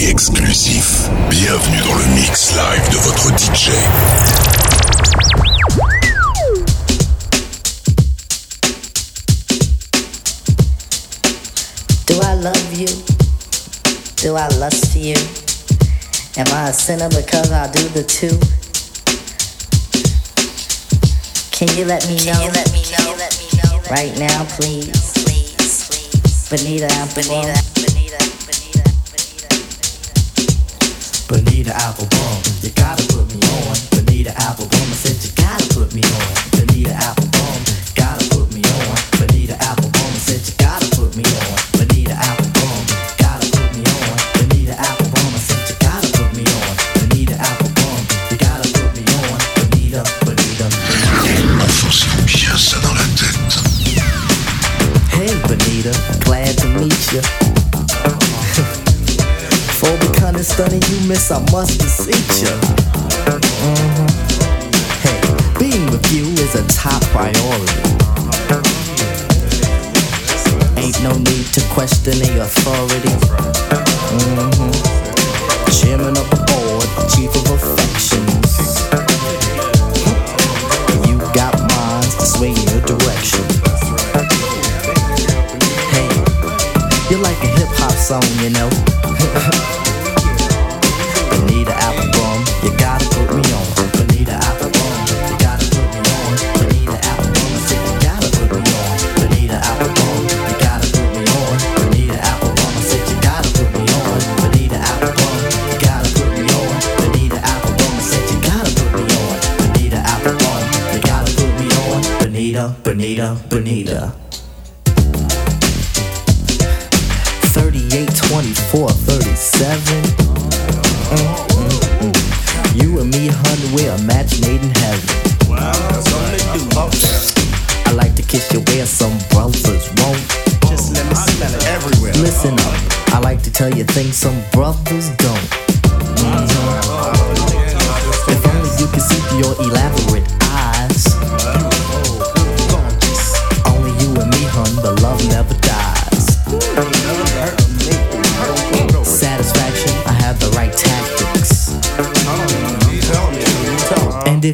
et exclusif. Bienvenue dans le mix live de votre DJ. Do I love you? Do I lust for you? Am I a sinner because I do the two? Can you let me know? Can you let me know? Right now, please. Bonita Applebum. Bonita Applebum, you gotta put me on. Bonita Applebum, I said you gotta put me on. Miss, I must beseech you. Hey, being with you is a top priority. Ain't no need to question the authority. Mhm. Chairman of the board, chief of affections. You got minds to sway in your direction. Hey, you're like a hip hop song, you know. Bonita,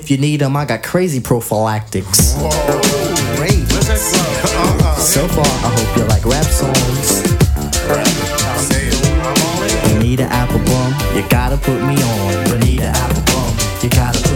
if you need them, I got crazy prophylactics. So far, I hope you like rap songs. Bonita Applebum, you gotta put me on. Bonita Applebum, you gotta put me on.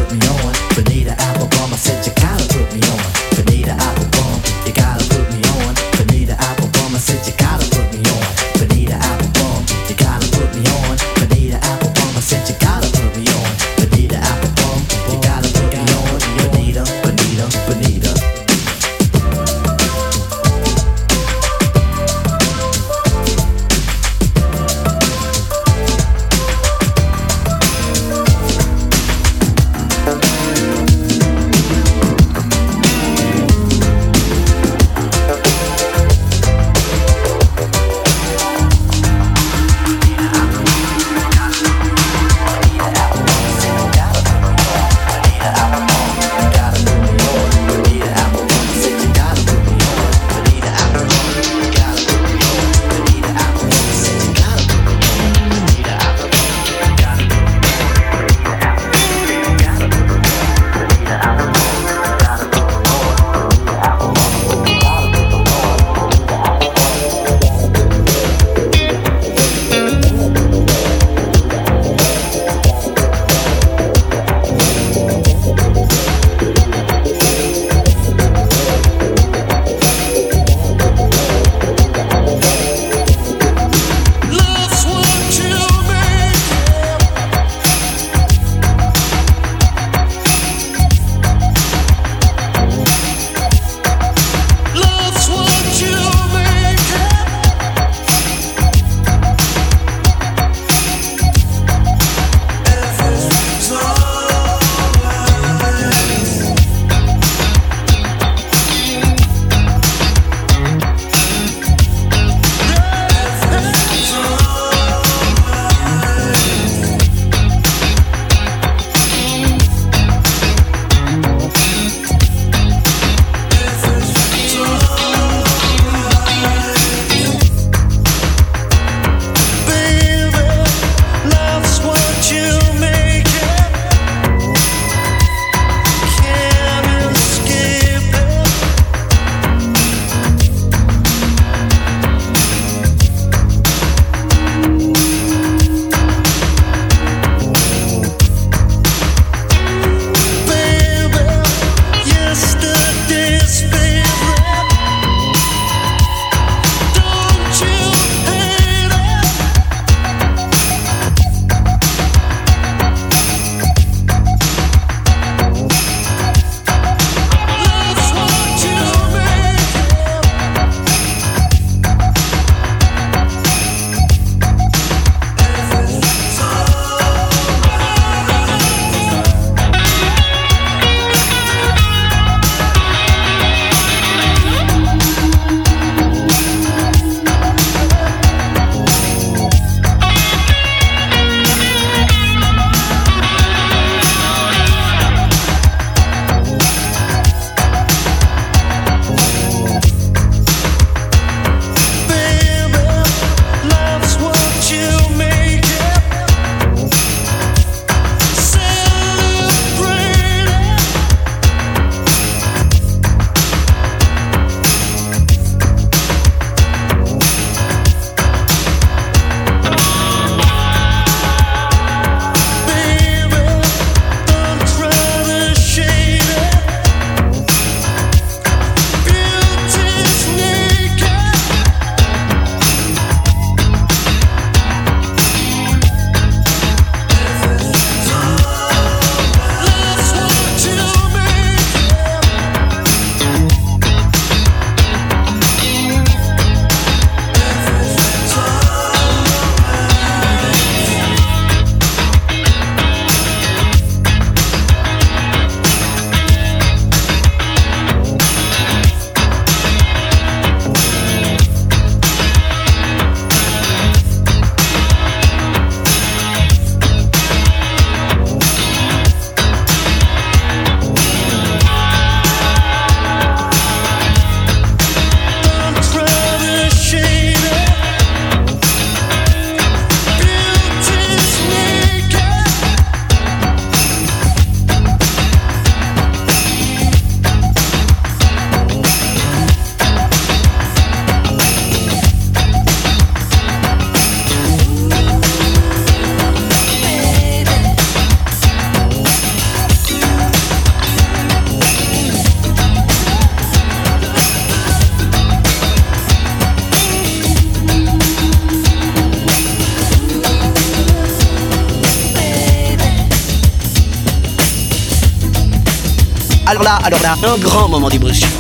Alors là, un grand moment d'émotion.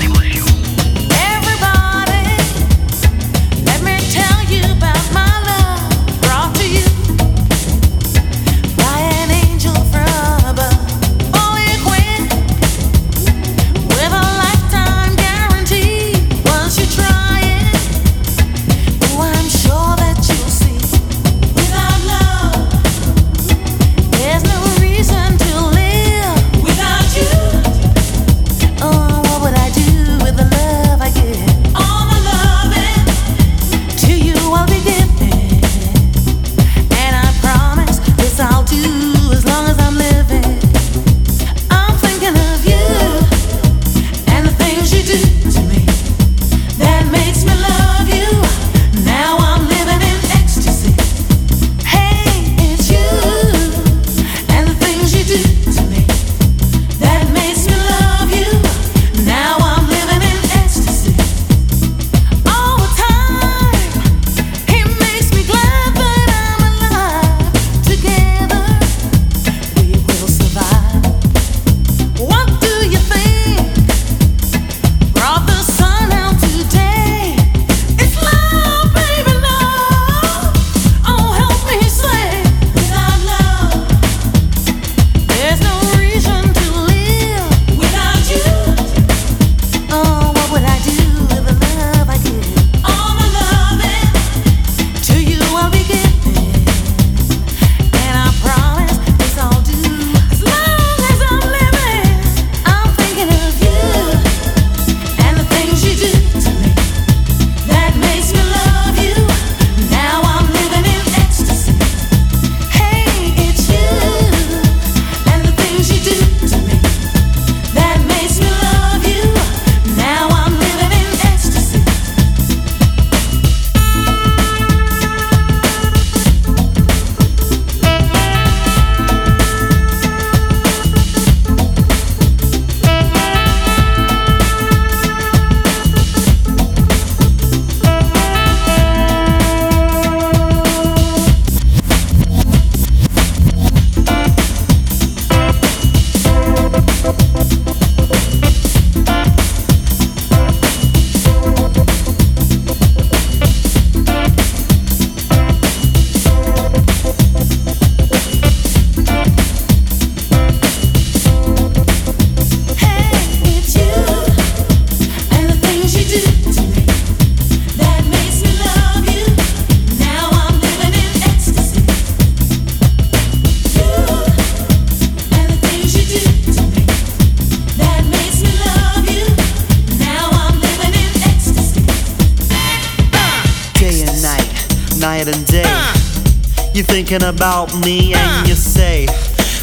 About me and you say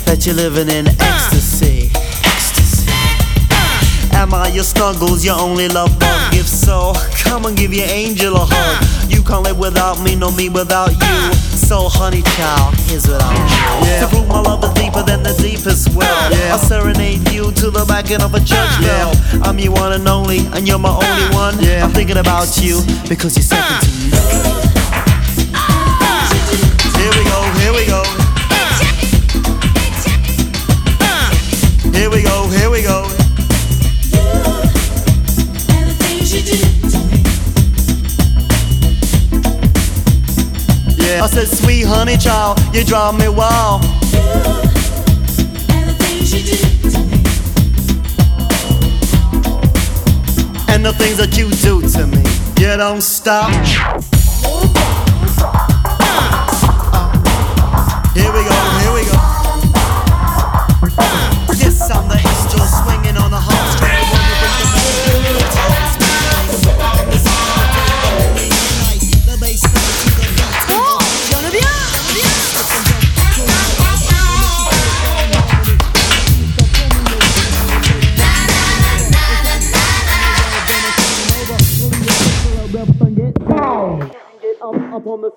that you're living in ecstasy. ecstasy. Am I your snuggles, your only love bug? If so, come and give your angel a hug. You can't live without me, no me without you. So, honey child, here's what I'll do. Yeah. To prove my love is deeper than the deepest well. Yeah. I'll serenade you to the backing of a church bell. Yeah. I'm your one and only, and you're my only one. I'm thinking about you because you're second to me. Here we go. Here we go, go. Yeah, I said, sweet honey child, you drive me wild. And the things that you do to me, you don't stop.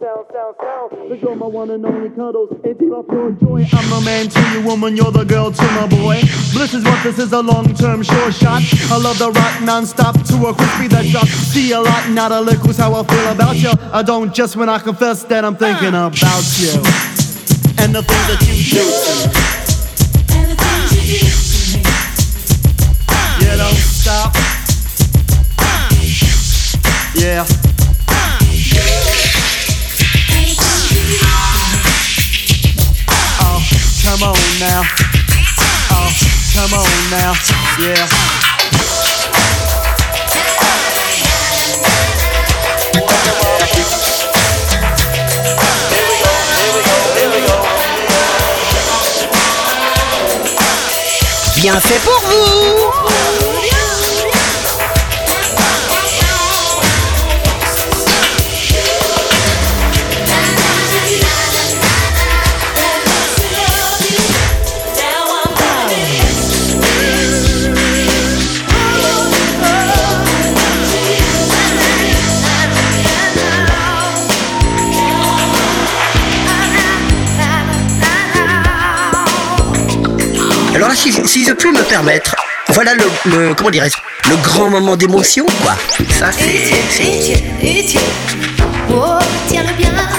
sell, sell, sell. Cause you're my one and only cuddles, and deep up your joy. I'm a man to you, woman, you're the girl to my boy. Bliss is what this is, a long term sure shot. I love the rock non stop to a crispy that drops. See a lot, not a lick, Who's how I feel about you. I don't just when I confess that I'm thinking about you. And the things that you do And the things you do to me. You don't. Yeah. come on now. Oh, come on now. Yeah. Bien fait pour vous Si, si, je puis me permettre. Voilà le, comment dirais-je, le grand moment d'émotion, quoi. Oh, tiens bien.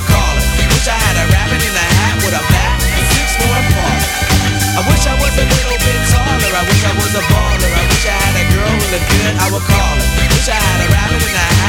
would call. Wish I had a rabbit in a hat with a bat and six more parts. I wish I was a little bit taller. I wish I was a baller. I wish I had a girl with a good. I would call it. Wish I had a rabbit in a hat.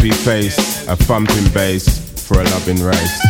happy face, a thumping bass for a loving race.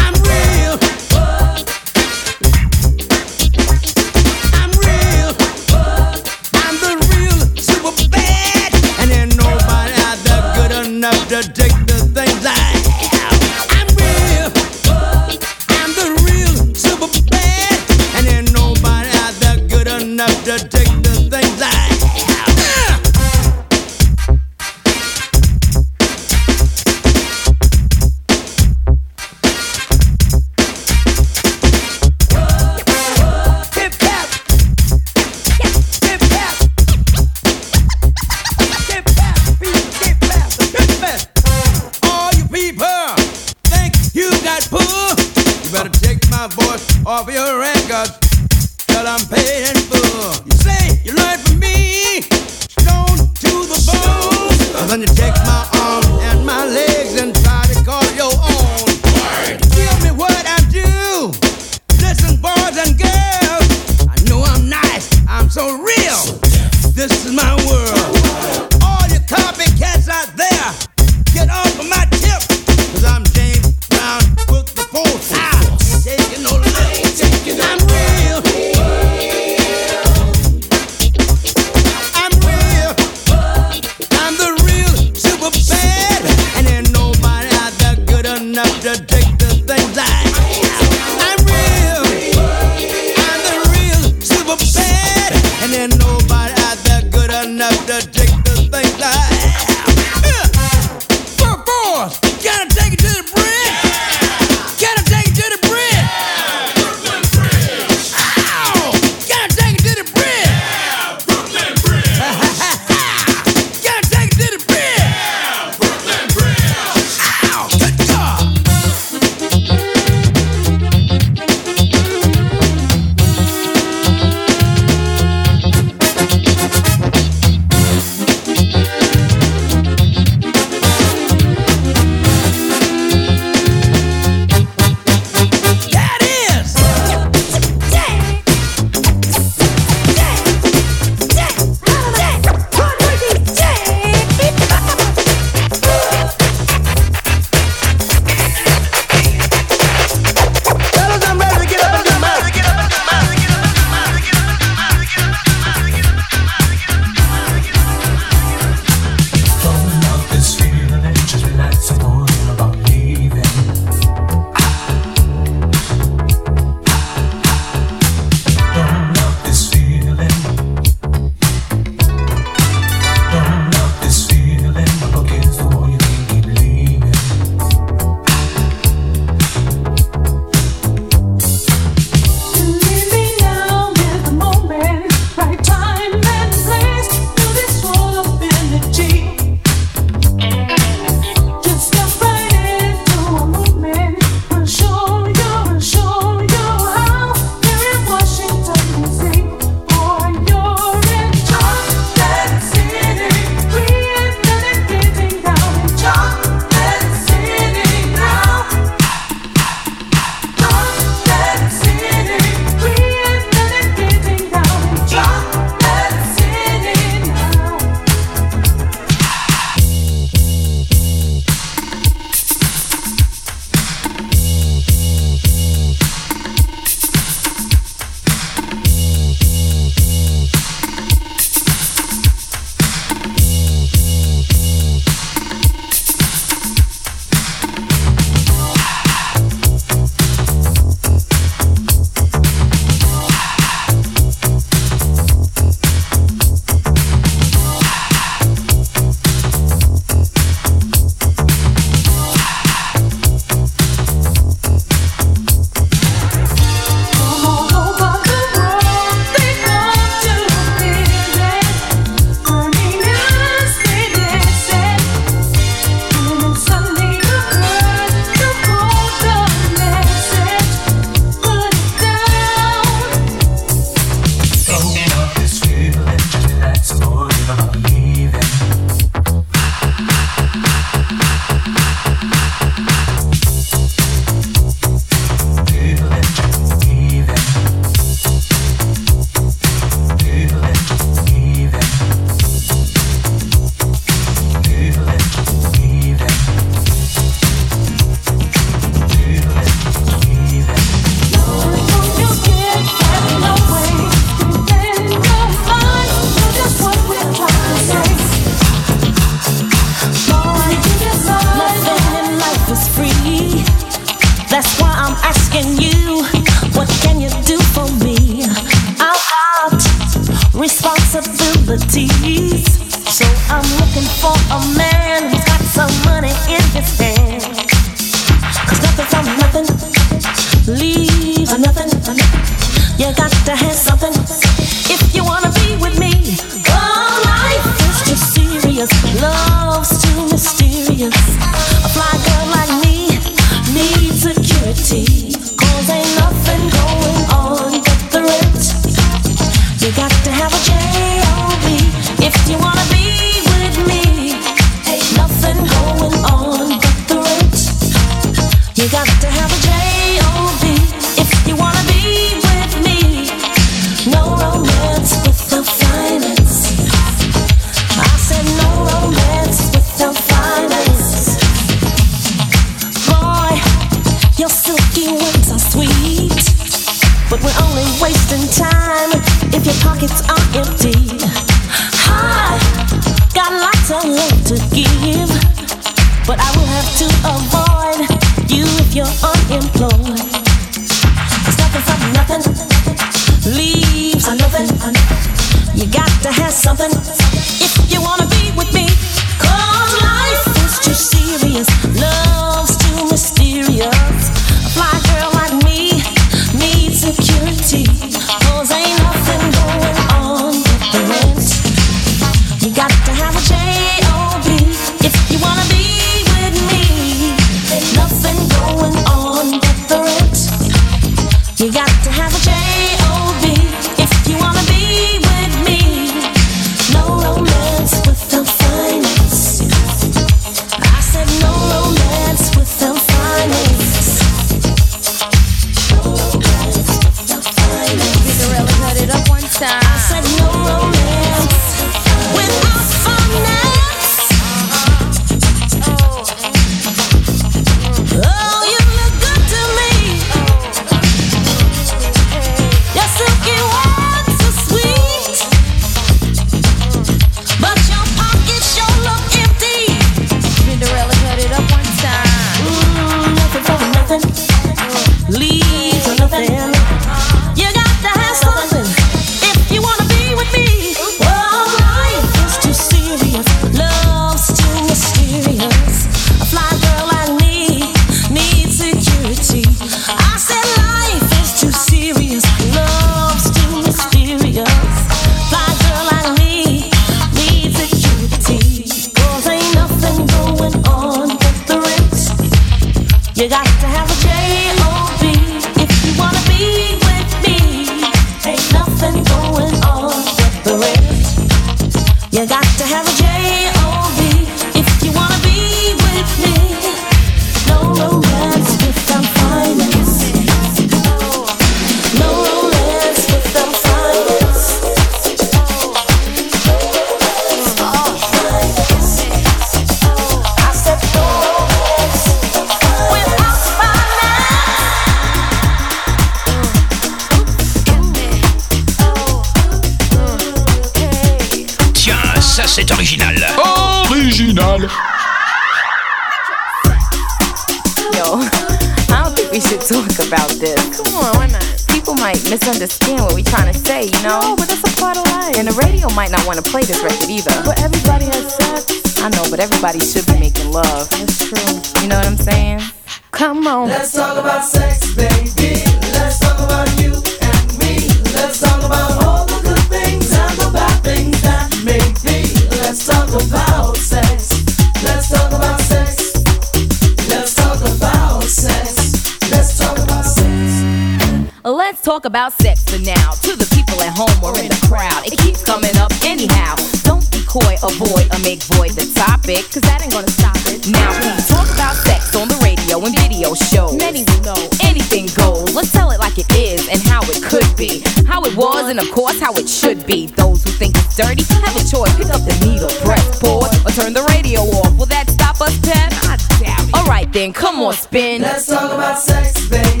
talk about sex for now. To the people at home or in the crowd, it keeps coming up anyhow. Don't be coy, avoid, or make void the topic, cause that ain't gonna stop it. Now we talk about sex on the radio and video shows. Many will know anything goes. Let's tell it like it is and how it could be, how it was, and of course how it should be. Those who think it's dirty have a choice. Pick up the needle, press pause, or turn the radio off. Will that stop us, Pep? I doubt it. All right then, come on, spin. Let's talk about sex, baby.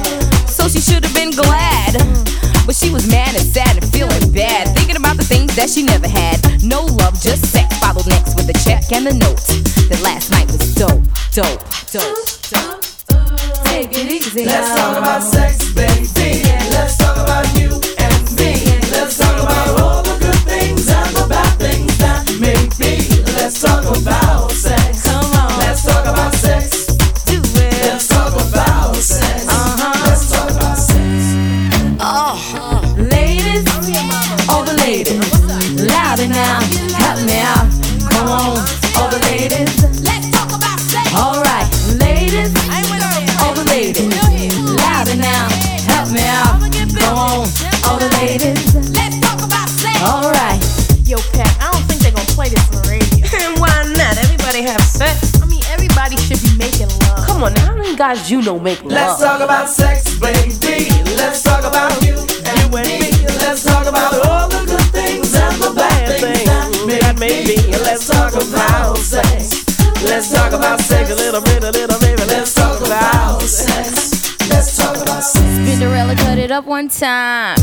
so she should have been glad. But she was mad and sad and feeling bad, thinking about the things that she never had. No love, just sex. Followed next with a check and a note that last night was dope, dope, dope, dope. Take it easy. Let's talk about sex, baby. Guys you know make love? Let's talk about sex, baby. Let's talk about you and me. Let's talk about all the good things and the bad things that may be. Let's talk about sex. Let's talk about sex a little bit, a little baby. Let's talk about sex. Let's talk about sex. Spinderella cut it up one time.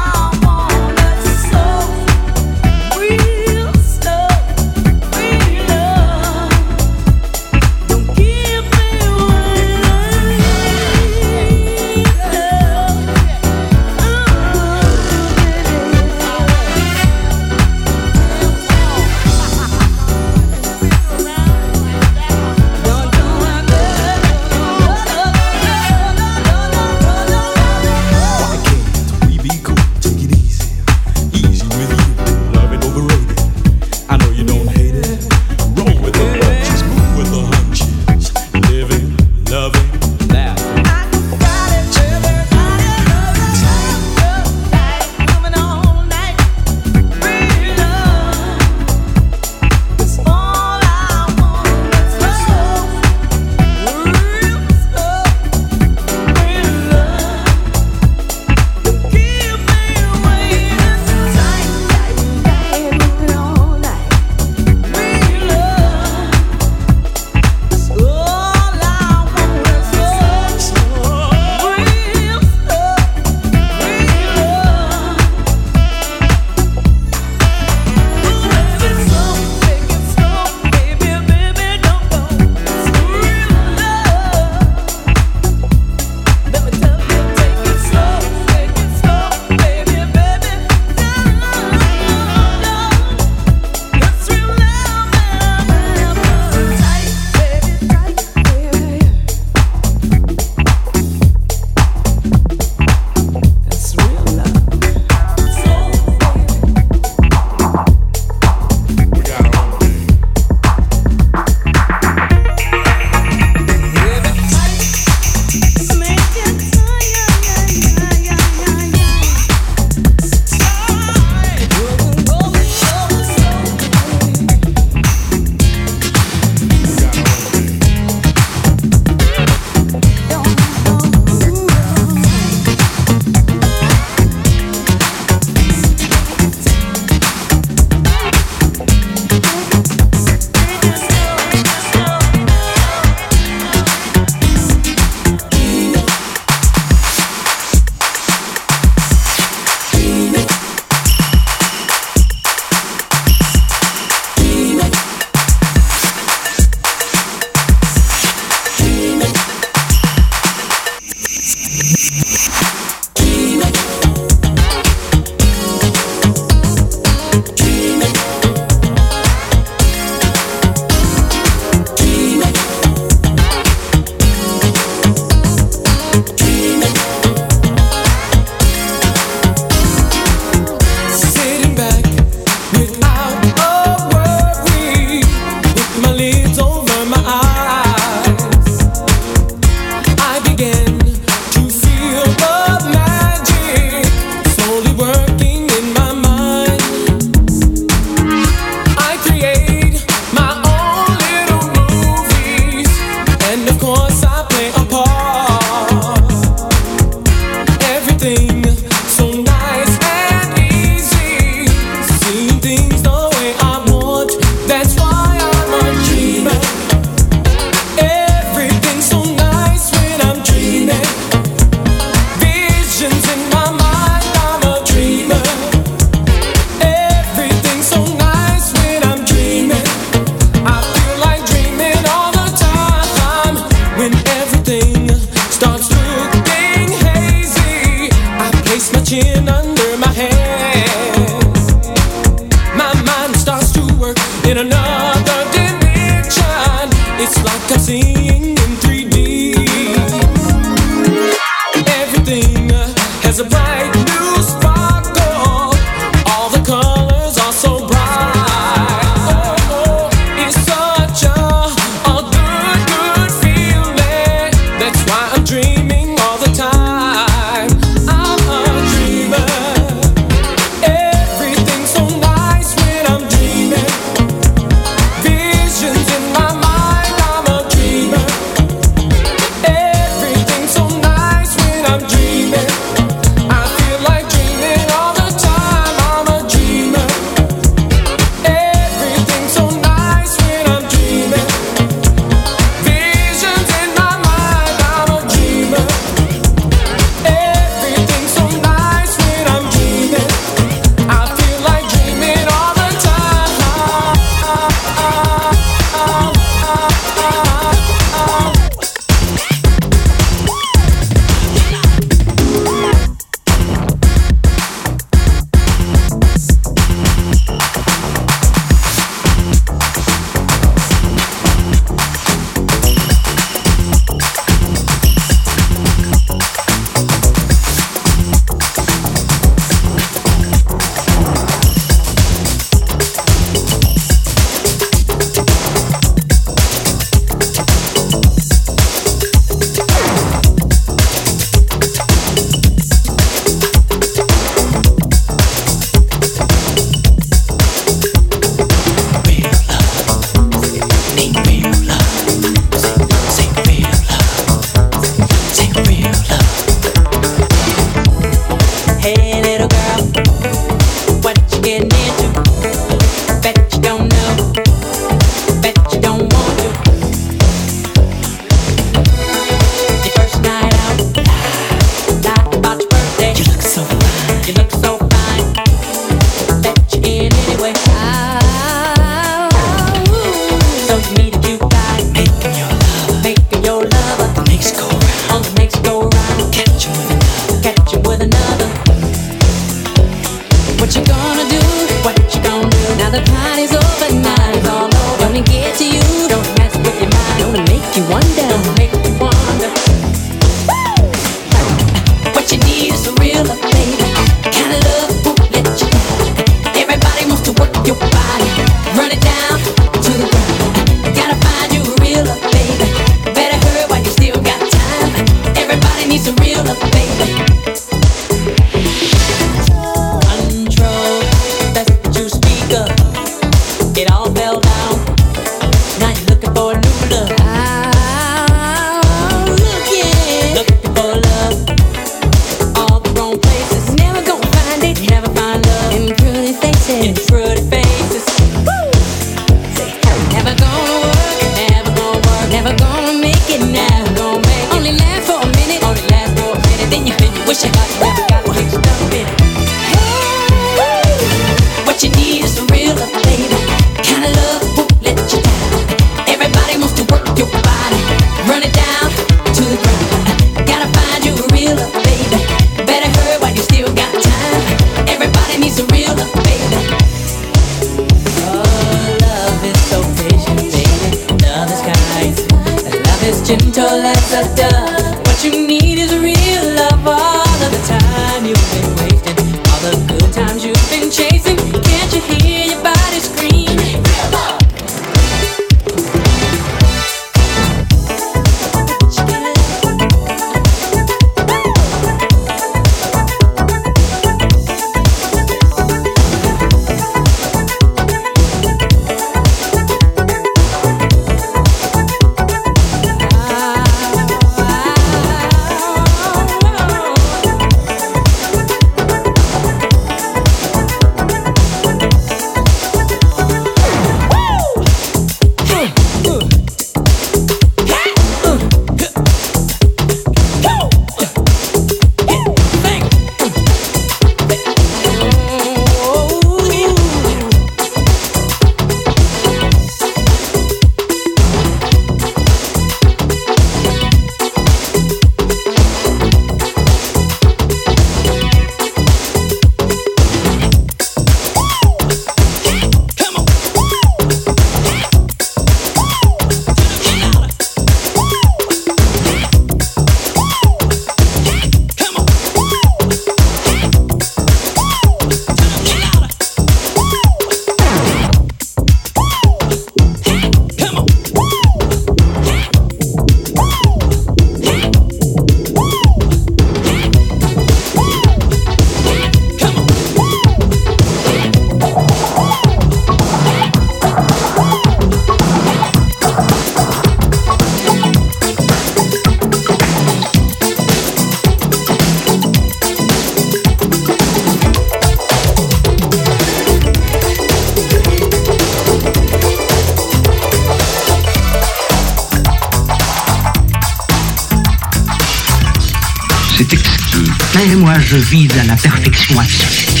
Je vise à la perfection absolue.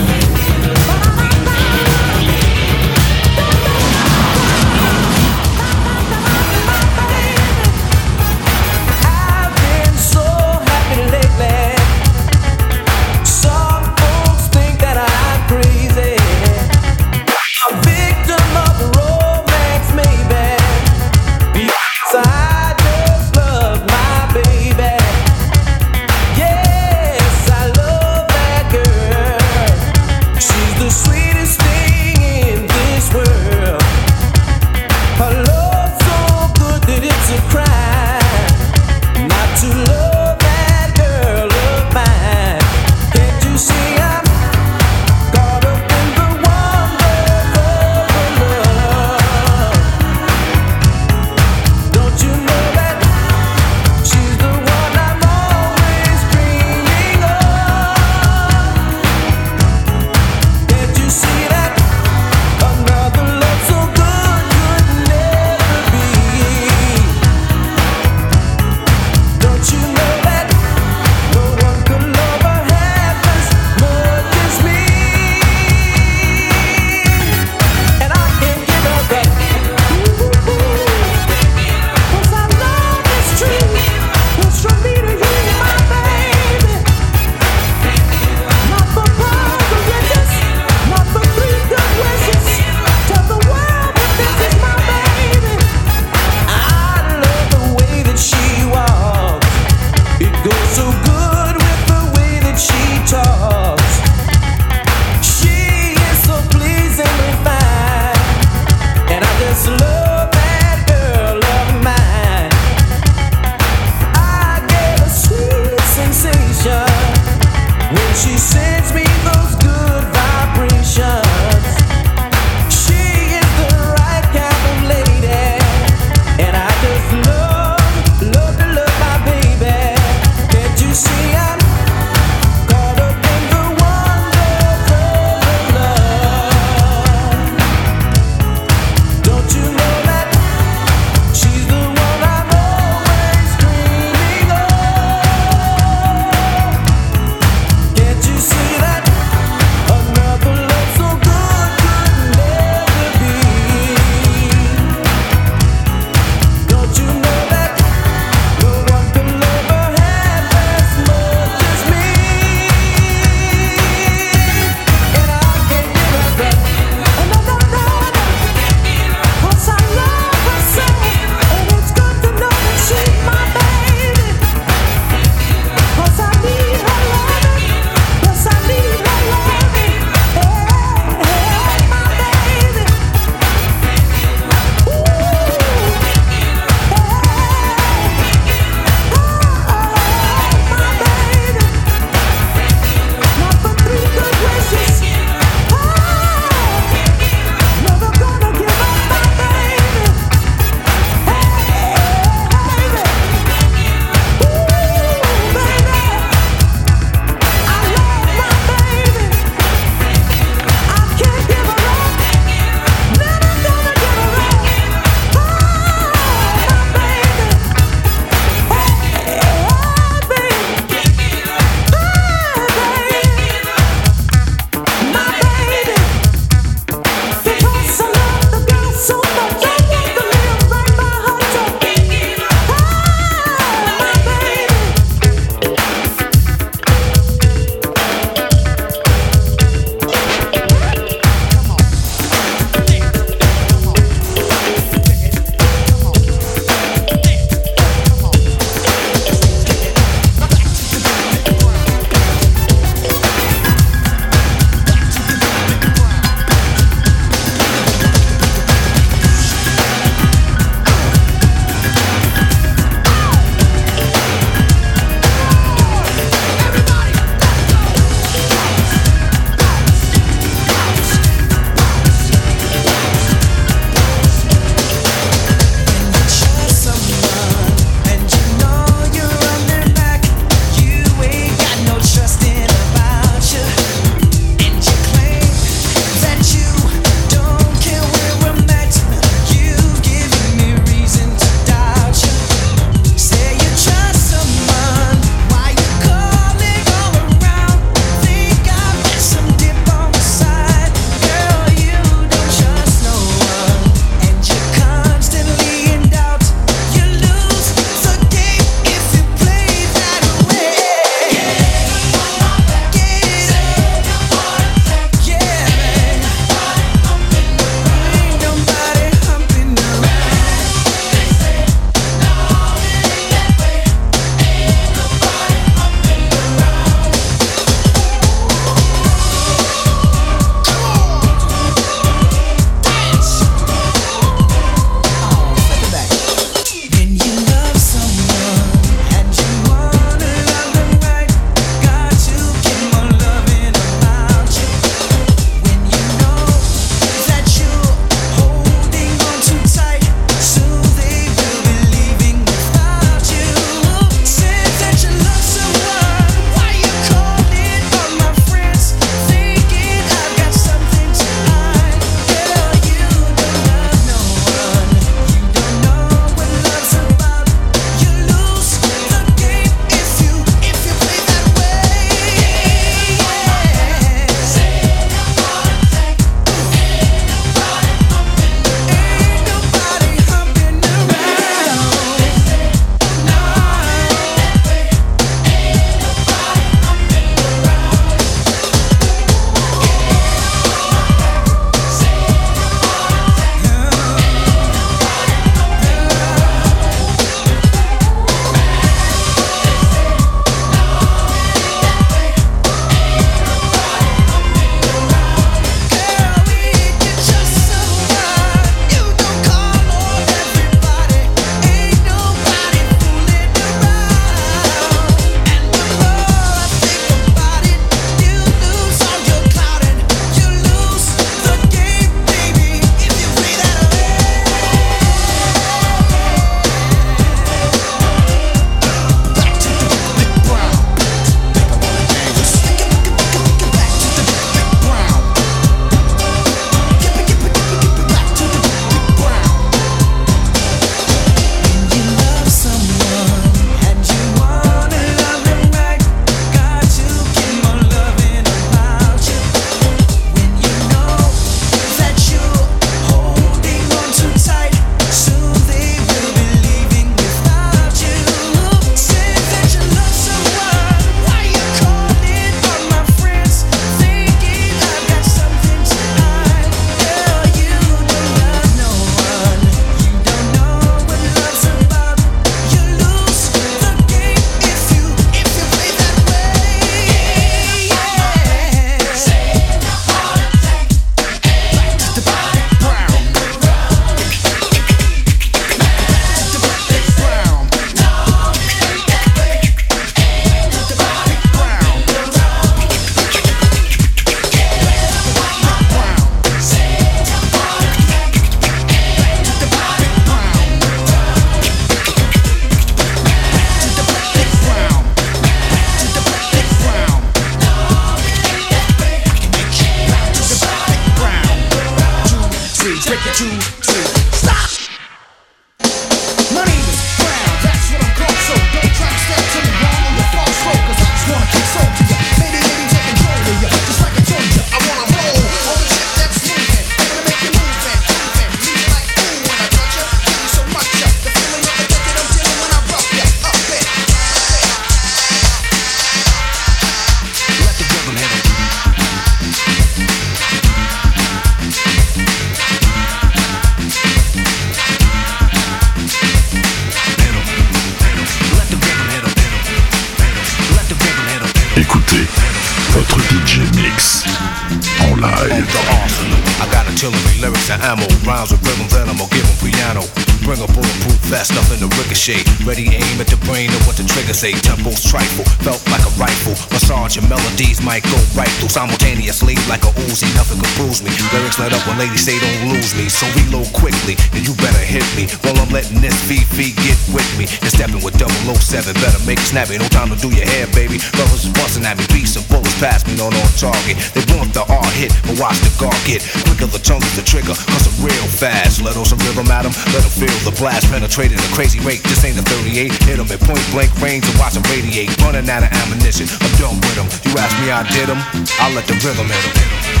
Ladies say don't lose me. So reload quickly, and you better hit me. While I'm letting this VV get with me. And stepping with 007, better make it snappy. No time to do your hair, baby. Brothers is busting at me, beats and bullets past me, not on target. They want the R hit, but watch the guard get quicker. The tongue is the trigger, cause I'm real fast. Let on some rhythm at 'em, let 'em feel the blast penetrating a crazy rate. This ain't a 38, hit 'em at point blank range and watch 'em radiate. Running out of ammunition, I'm done with 'em. You ask me, I did 'em. I'll let the rhythm hit 'em.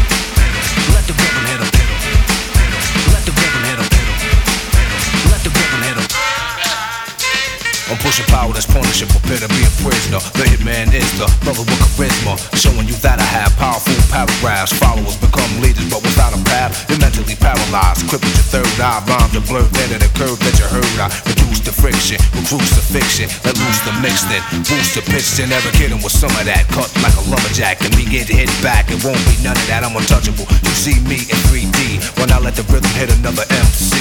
Pushing power that's punishing, prepare to be a prisoner. The hitman is the brother with charisma, showing you that I have powerful paragraphs. Followers become leaders, but without a path, you're mentally paralyzed. Crippled your third eye, rhymes are blurred, then the curve that you heard. I reduce the friction, the fiction, let loose the mix, then boost the pitch, and never kidding with some of that. Cut like a lumberjack and begin to hit back. It won't be none of that, I'm untouchable. You see me in 3D when I let the rhythm hit another MC.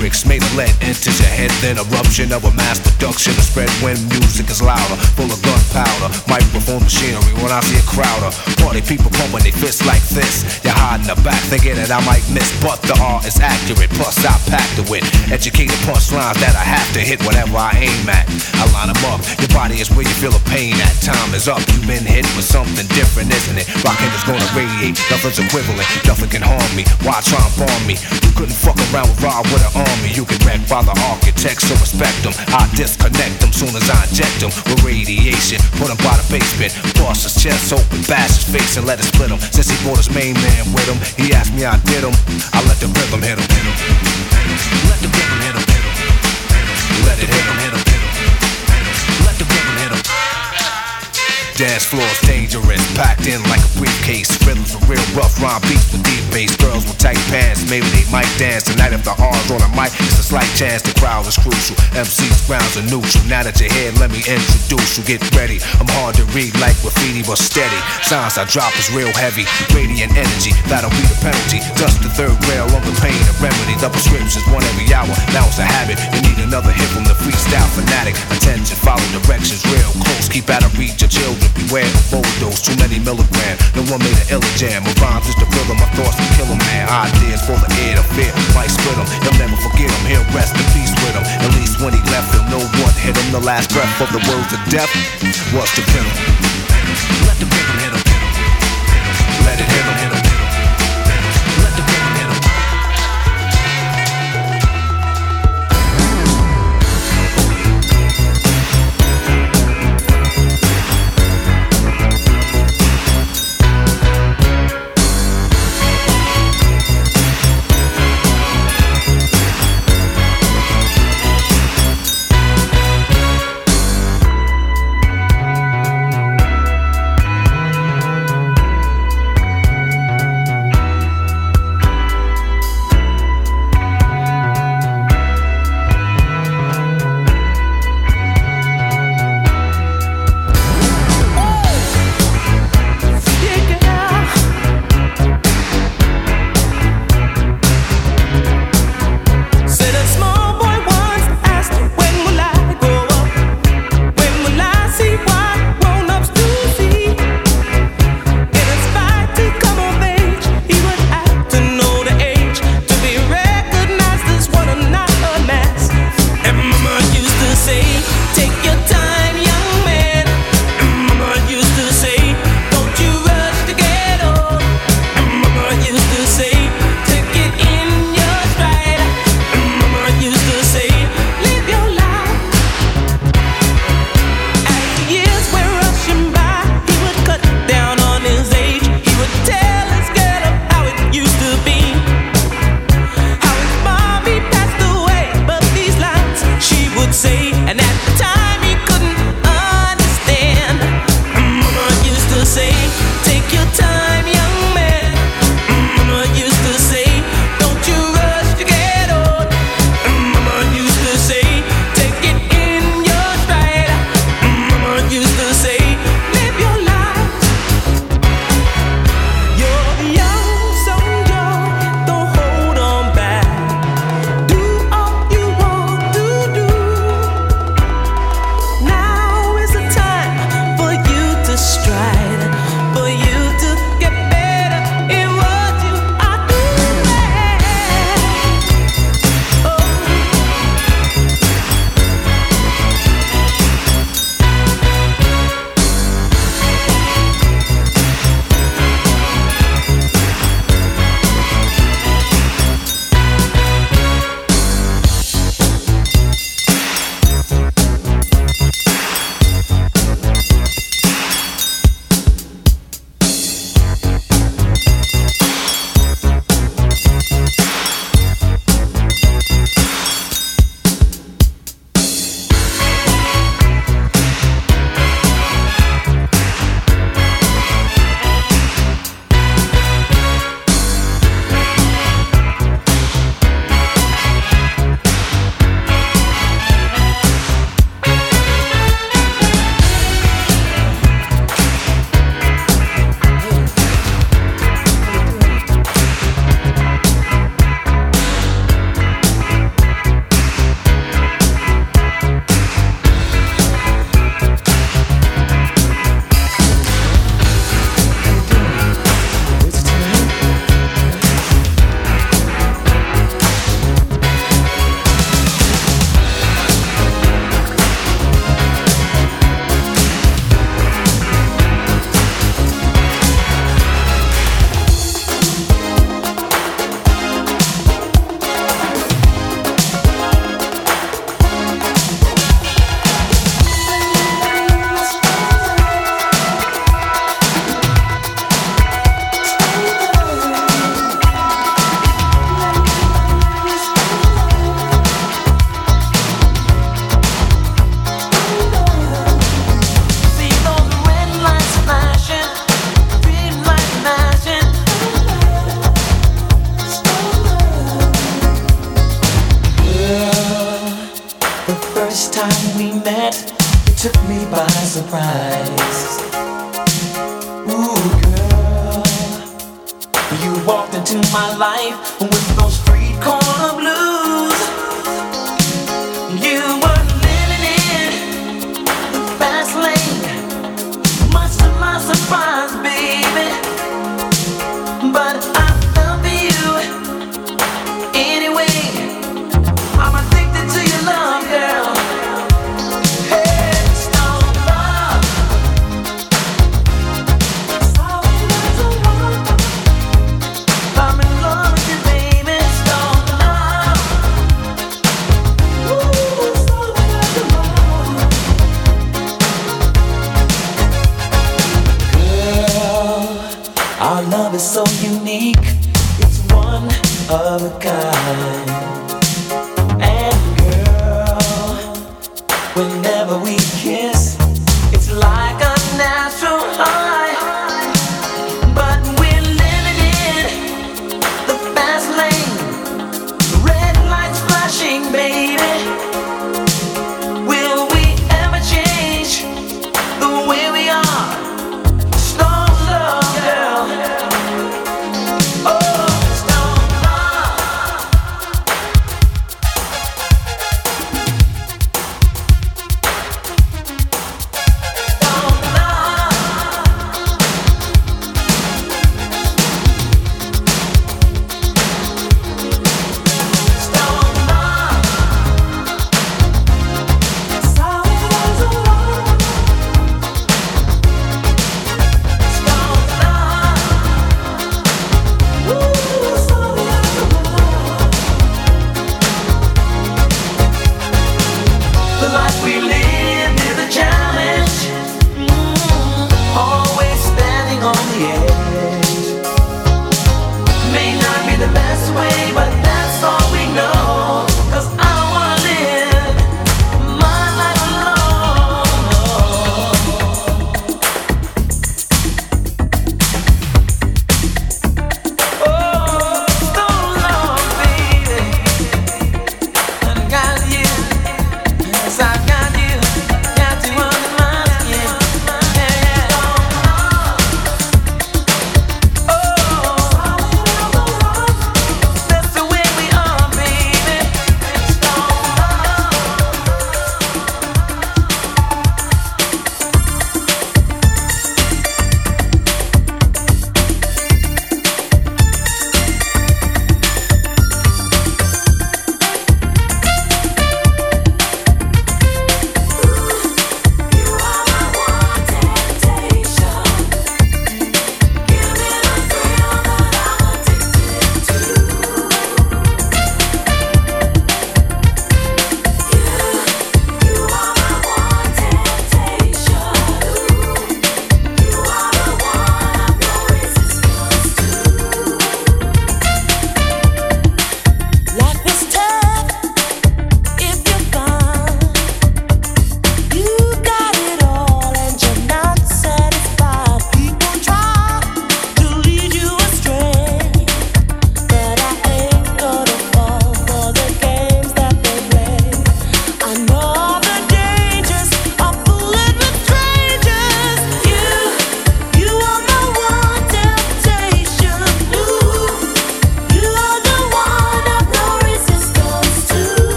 Lyrics made of lead enters your head, then eruption of a mass production to spread when music is louder, full of gunpowder. Microphone machinery when I see a crowder. Party people pumping their fists like this. You're hiding the back, thinking that I might miss, but the art is accurate. Plus I packed it with educated punchlines that I have to hit whatever I aim at. I line them up. Your body is where you feel the pain at. Time is up. You've been hit with something different, isn't it? Rockin' is gonna radiate. Nothing's equivalent. Nothing can harm me. Why try and bomb me? You couldn't fuck around with Rob with an army. You can wreck by the architects, so respect them. I disconnect them soon as I inject them with radiation. Put him by the basement. Bust his chest open, bash his face and let it split him. Since he brought his main man with him, he asked me I did him. I let the rhythm hit him. Let the rhythm hit him. Let it hit him, hit him. Let the rhythm. Dance floor's dangerous, packed in like a briefcase. Rhythms with real rough rhyme beats with deep bass. Girls with tight pants, maybe they might dance tonight if the R's on a mic. It's a slight chance the crowd is crucial. MC's grounds are neutral. Now that you're here, let me introduce you. Get ready. I'm hard to read like graffiti, but steady. Signs I drop is real heavy. Radiant energy, that'll be the penalty. Dust the third rail on the pain and remedy. The prescription's one every hour. Now it's a habit. You need another hit from the freestyle fanatic. Attention, follow directions real close. Keep out of reach your children. Beware overdose. Too many milligrams. No one made an illa jam. My rhymes just to fill them. My thoughts to kill them, man. Ideas full of air to fear. Might split them. He'll never forget them. He'll rest in peace with him. At least when he left, he'll know what hit him. The last breath of the words of death was to him. Let the rhythm hit him. Let it hit him,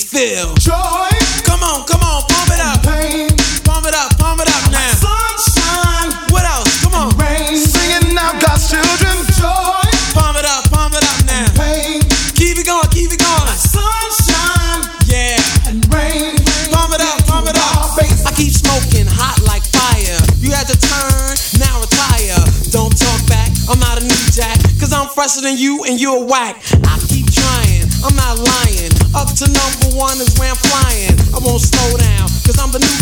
raw feel. Joy! Come on, come on, pump it up. Pain. Pump it up, pump it up now. Sunshine. What else? Come on. Rain. Singing out God's children. Joy. Pump it up, pump it up now. Pain. Keep it going, keep it going. Sunshine. Yeah. And rain. Pump it up, pump it up. I keep smoking hot like fire. You had to turn, now retire. Don't talk back, I'm not a new jack. Cause I'm fresher than you and you're whack. I keep trying, I'm not lying. Up to number one is where I'm flying. I won't slow down, cause I'm the new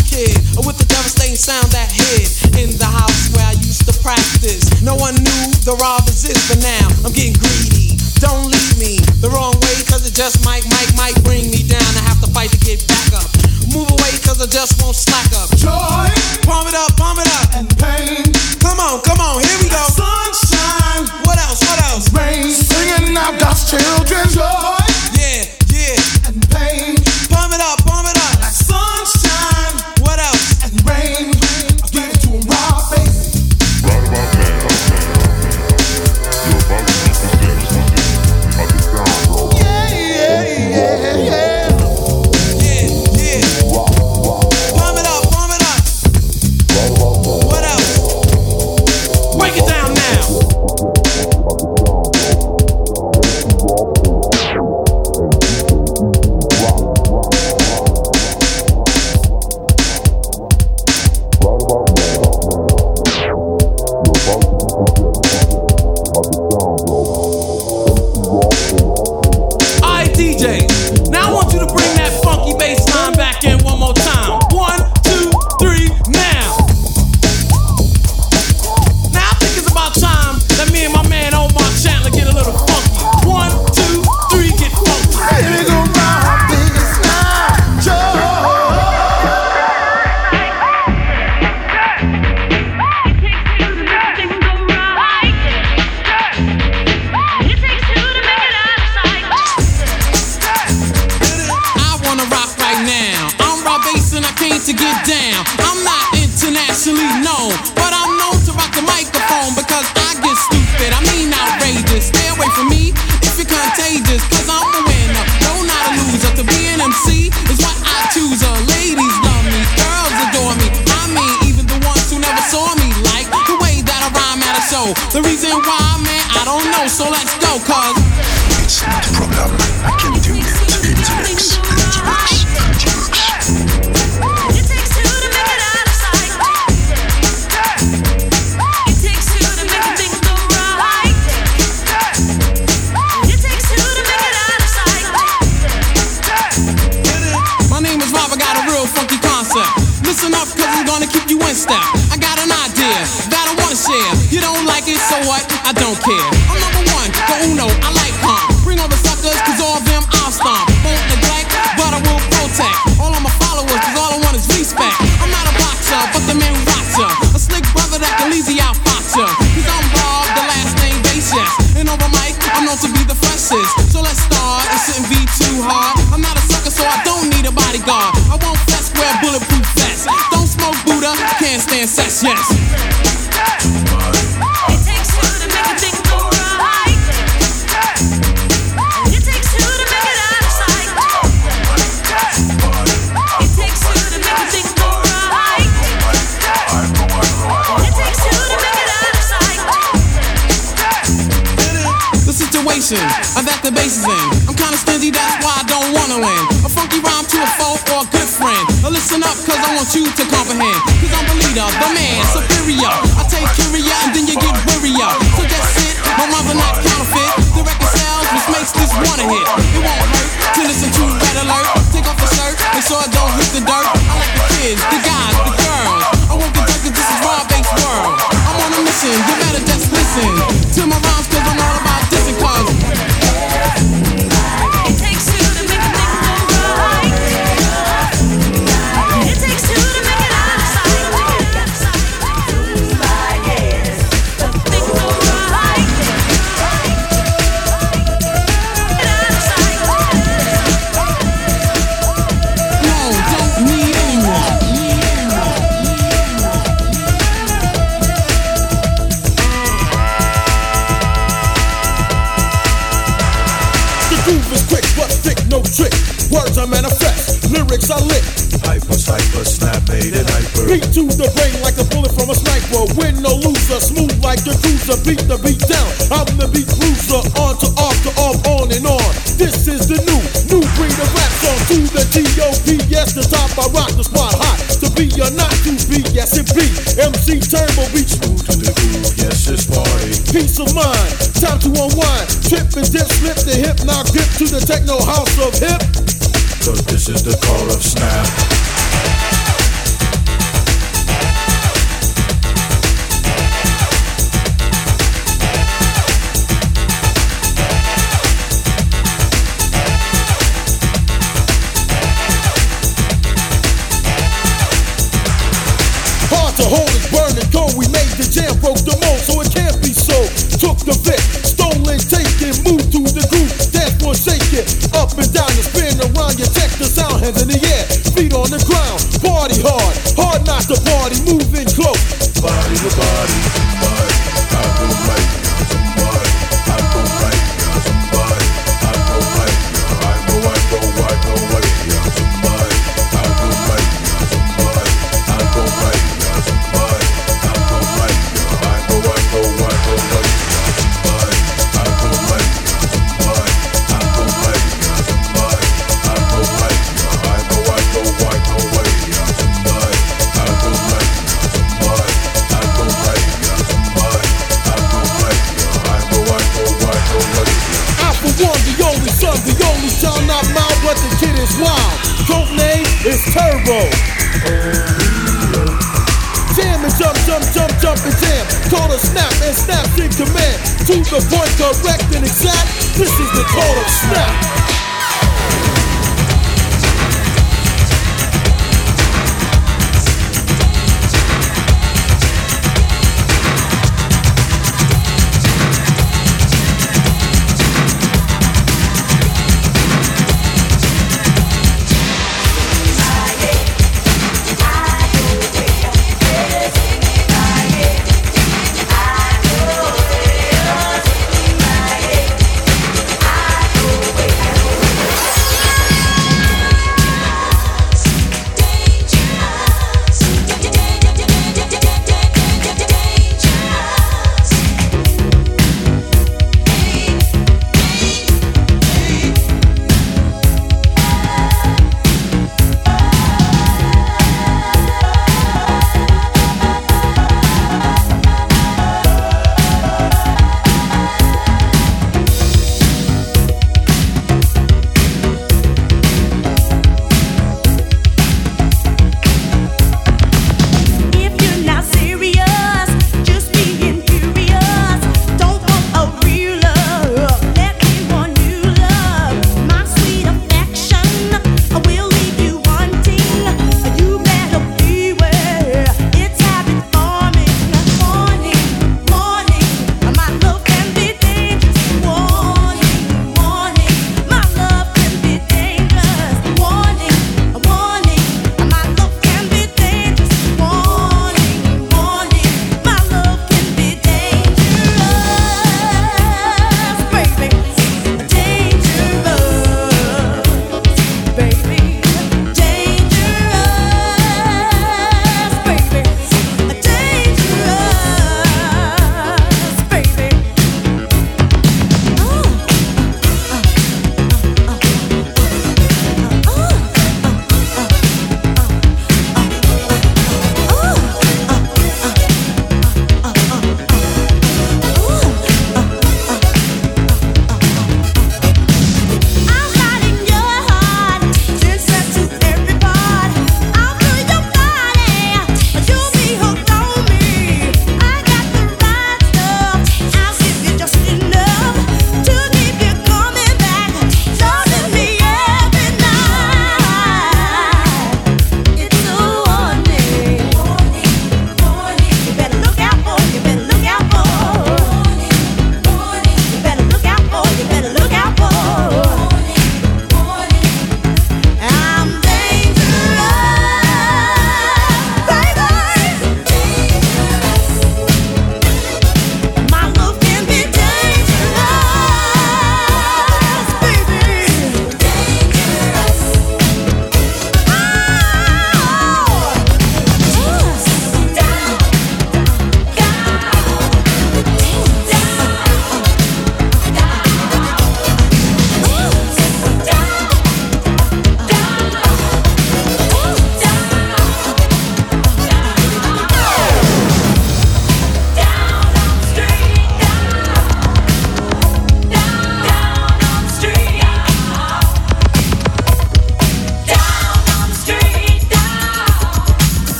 so what? I don't care. I'm number one, the uno, I like calm. Bring all the suckers, cause all them I'll stomp. Won't neglect, but I will protect. All of my followers, cause all I want is respect. I'm not a boxer, but the man who rocks ya. A slick brother that can easy out fox ya. Cause I'm Rob, the last name base, yes. And over mic, I'm known to be the freshest. So let's start, it shouldn't be too hard. I'm not a sucker, so I don't need a bodyguard. I won't flex, wear bulletproof vest. Don't smoke Buddha, can't stand sex, yes. Want you to comprehend. Cause I'm the leader, the man, superior. I take curia and then you get wearier. So just sit, my mother not counterfeit. The record sounds, which makes this one a hit. It won't hurt to listen to Red Alert. Take off the shirt, make sure it don't hit the dirt. I like the kids, the guys, I lick. Hyper, hyper, snap, made it hyper. Beat to the brain like a bullet from a sniper. Win or loser, smooth like the cruiser. Beat the beat down. I'm the beat bruiser. On to off to off, on and on. This is the new, new breed of rap song. To the T.O.P. Yes, the top. I rock the spot hot. To be or not to be, yes it be. MC Turbo beat smooth to the groove. Yes, it's party. Peace of mind. Time to unwind. Trip and dip, slip the hip, now grip to the techno house of hip. Cause this is the Cult of Snap. Hard to hold is burning cold. We made the jam, broke the mold, so it can't be so. Took the bit, stolen, taken, moved to the groove. Dance floor shaking, You check the sound, hands in the air, feet on the ground. Party hard, hard not to party, moving close. Body to body, is Jam and jump, jump, jump, jump and jam. Call a snap and snap in command. To the point, correct and exact. This is the Cult of Snap.